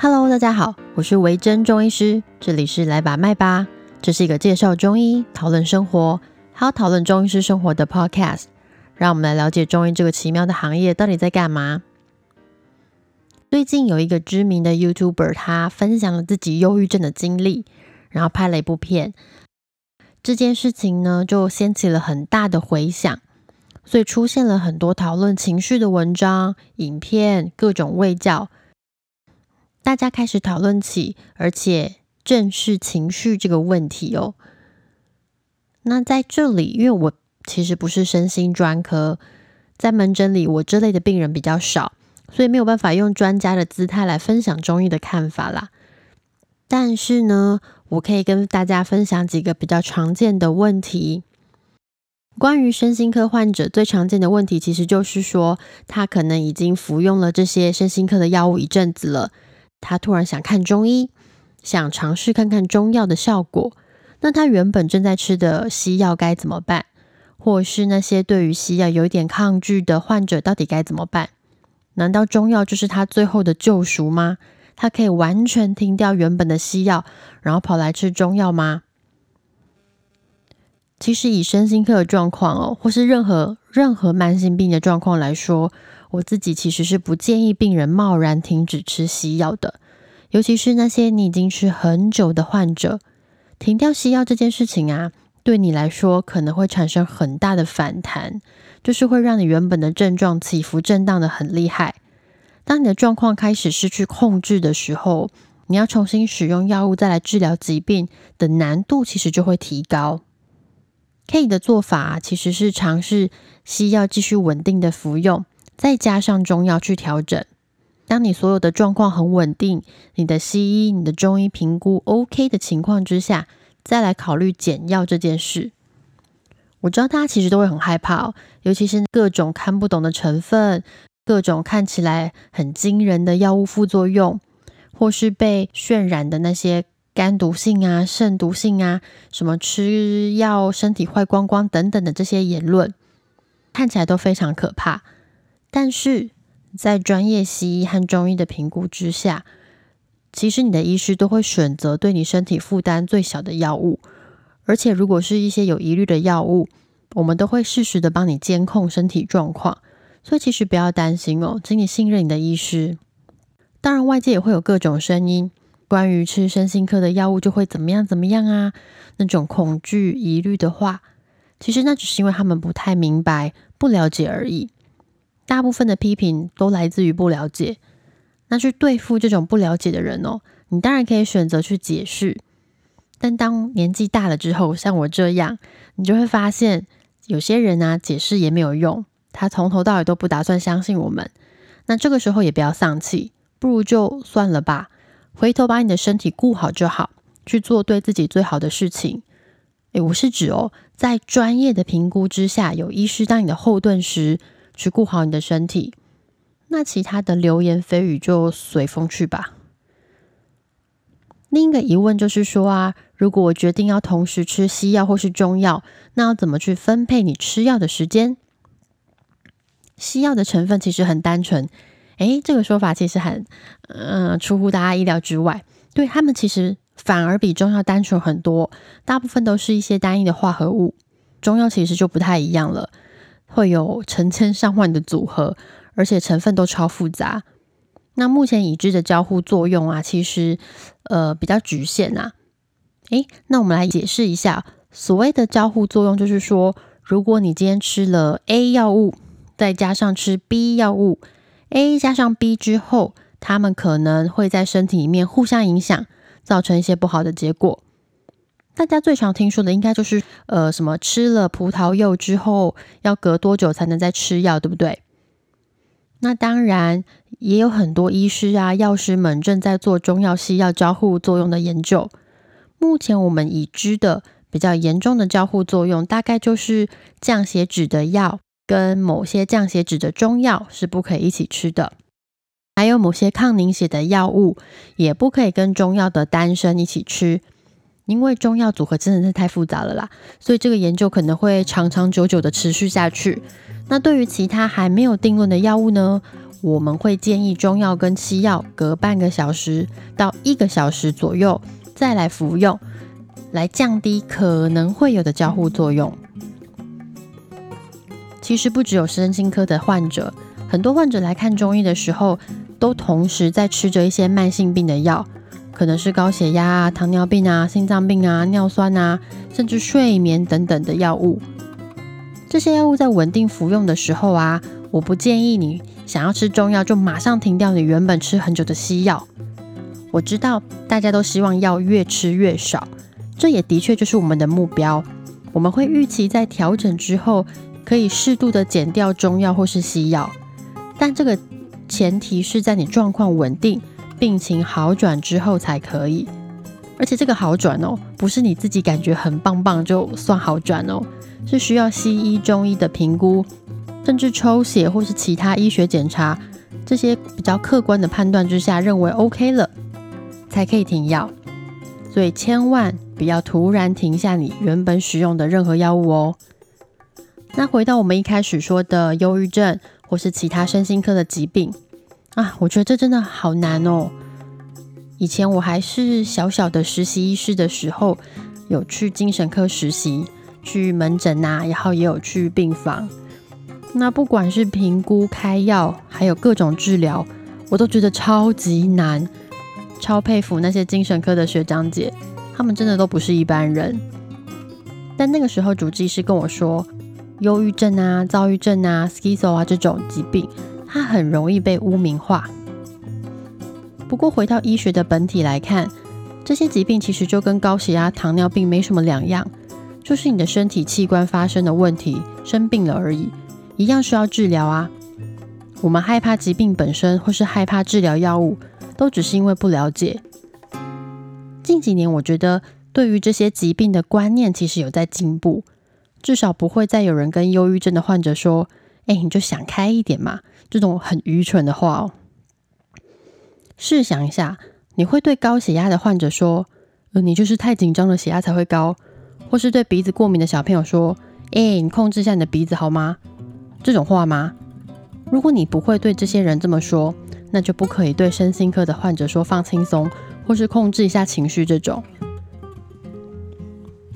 Hello，大家好，我是维珍中医师，这里是来把脉吧。这是一个介绍中医、讨论生活，还有讨论中医师生活的 Podcast。让我们来了解中医这个奇妙的行业到底在干嘛。最近有一个知名的 YouTuber，他分享了自己忧郁症的经历，然后拍了一部片。这件事情呢，就掀起了很大的回响，所以出现了很多讨论情绪的文章、影片、各种卫教。大家开始讨论起，而且正视情绪这个问题哦。那在这里，因为我其实不是身心专科，在门诊里我这类的病人比较少，所以没有办法用专家的姿态来分享中医的看法啦。但是呢，我可以跟大家分享几个比较常见的问题。关于身心科患者最常见的问题，其实就是说他可能已经服用了这些身心科的药物一阵子了。他突然想看中医，想尝试看看中药的效果。那他原本正在吃的西药该怎么办？或是那些对于西药有一点抗拒的患者，到底该怎么办？难道中药就是他最后的救赎吗？他可以完全停掉原本的西药，然后跑来吃中药吗？其实以身心科的状况哦，或是任何任何慢性病的状况来说。我自己其实是不建议病人贸然停止吃西药的，尤其是那些你已经吃很久的患者，停掉西药这件事情啊，对你来说可能会产生很大的反弹，就是会让你原本的症状起伏震荡的很厉害。当你的状况开始失去控制的时候，你要重新使用药物再来治疗疾病的难度其实就会提高。K 的做法其实是尝试西药继续稳定的服用。再加上中药去调整。当你所有的状况很稳定，你的西医、你的中医评估 OK 的情况之下，再来考虑减药这件事。我知道大家其实都会很害怕，尤其是各种看不懂的成分，各种看起来很惊人的药物副作用，或是被渲染的那些肝毒性啊、肾毒性啊，什么吃药身体坏光光等等的这些言论，看起来都非常可怕。但是在专业西医和中医的评估之下，其实你的医师都会选择对你身体负担最小的药物，而且如果是一些有疑虑的药物，我们都会适时的帮你监控身体状况。所以其实不要担心哦，请你信任你的医师。当然，外界也会有各种声音，关于吃身心科的药物就会怎么样怎么样啊，那种恐惧疑虑的话，其实那只是因为他们不太明白、不了解而已。大部分的批评都来自于不了解。那去对付这种不了解的人哦，你当然可以选择去解释。但当年纪大了之后，像我这样，你就会发现有些人啊，解释也没有用。他从头到尾都不打算相信我们。那这个时候也不要丧气，不如就算了吧。回头把你的身体顾好就好，去做对自己最好的事情。诶，我是指哦，在专业的评估之下，有医师当你的后盾时。去顾好你的身体，那其他的流言蜚语就随风去吧。另一个疑问就是说啊，如果我决定要同时吃西药或是中药，那要怎么去分配你吃药的时间？西药的成分其实很单纯，诶，这个说法其实很嗯出乎大家意料之外。对他们其实反而比中药单纯很多，大部分都是一些单一的化合物。中药其实就不太一样了。会有成千上万的组合，而且成分都超复杂。那目前已知的交互作用啊，其实呃比较局限呐。诶，那我们来解释一下，所谓的交互作用，就是说，如果你今天吃了 A 药物，再加上吃 B 药物，A 加上 B 之后，它们可能会在身体里面互相影响，造成一些不好的结果。大家最常听说的应该就是，呃，什么吃了葡萄柚之后要隔多久才能再吃药，对不对？那当然也有很多医师啊、药师们正在做中药、西药交互作用的研究。目前我们已知的比较严重的交互作用，大概就是降血脂的药跟某些降血脂的中药是不可以一起吃的，还有某些抗凝血的药物也不可以跟中药的丹参一起吃。因为中药组合真的是太复杂了啦，所以这个研究可能会长长久久的持续下去。那对于其他还没有定论的药物呢，我们会建议中药跟西药隔半个小时到一个小时左右再来服用，来降低可能会有的交互作用。其实不只有身心科的患者，很多患者来看中医的时候，都同时在吃着一些慢性病的药，可能是高血压啊、糖尿病啊、心脏病啊、尿酸啊，甚至睡眠等等的药物。这些药物在稳定服用的时候啊，我不建议你想要吃中药就马上停掉你原本吃很久的西药。我知道大家都希望药越吃越少，这也的确就是我们的目标。我们会预期在调整之后，可以适度的减掉中药或是西药，但这个前提是在你状况稳定、病情好转之后才可以。而且这个好转哦，不是你自己感觉很棒棒就算好转哦。是需要西医、中医的评估，甚至抽血或是其他医学检查，这些比较客观的判断之下，认为 OK 了，才可以停药。所以千万不要突然停下你原本使用的任何药物哦。那回到我们一开始说的忧郁症或是其他身心科的疾病啊，我觉得这真的好难哦。以前我还是小小的实习医师的时候，有去精神科实习。去门诊呐，然后也有去病房。那不管是评估、开药，还有各种治疗，我都觉得超级难。超佩服那些精神科的学长姐，他们真的都不是一般人。但那个时候主治医师跟我说，忧郁症啊、躁郁症啊、schizo 啊这种疾病，它很容易被污名化。不过回到医学的本体来看，这些疾病其实就跟高血压、糖尿病没什么两样。就是你的身体器官发生的问题，生病了而已，一样需要治疗啊。我们害怕疾病本身，或是害怕治疗药物，都只是因为不了解。近几年，我觉得对于这些疾病的观念，其实有在进步，至少不会再有人跟忧郁症的患者说：“哎，你就想开一点嘛。”这种很愚蠢的话哦。试想一下，你会对高血压的患者说：“呃，你就是太紧张了，血压才会高。”或是对鼻子过敏的小朋友说：“哎，你控制一下你的鼻子好吗？”这种话吗？如果你不会对这些人这么说，那就不可以对身心科的患者说放轻松，或是控制一下情绪这种。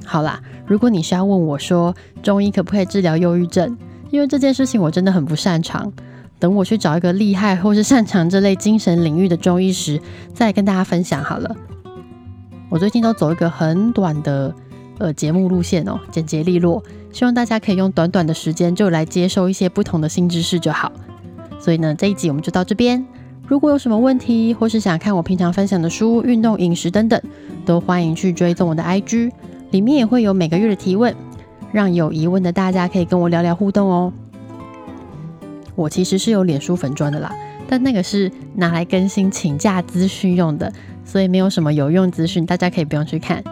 好啦，如果你是要问我说中医可不可以治疗忧郁症，因为这件事情我真的很不擅长，等我去找一个厉害或是擅长这类精神领域的中医时，再跟大家分享好了。我最近都走一个很短的。呃，节目路线哦，简洁利落，希望大家可以用短短的时间就来接收一些不同的新知识就好。所以呢，这一集我们就到这边。如果有什么问题，或是想看我平常分享的书、运动、饮食等等，都欢迎去追踪我的 IG，里面也会有每个月的提问，让有疑问的大家可以跟我聊聊互动哦。我其实是有脸书粉砖的啦，但那个是拿来更新请假资讯用的，所以没有什么有用资讯，大家可以不用去看。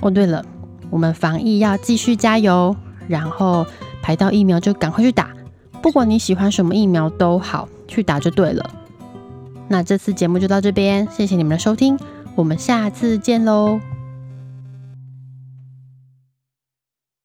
哦，对了，我们防疫要继续加油，然后排到疫苗就赶快去打，不管你喜欢什么疫苗都好，去打就对了。那这次节目就到这边，谢谢你们的收听，我们下次见喽。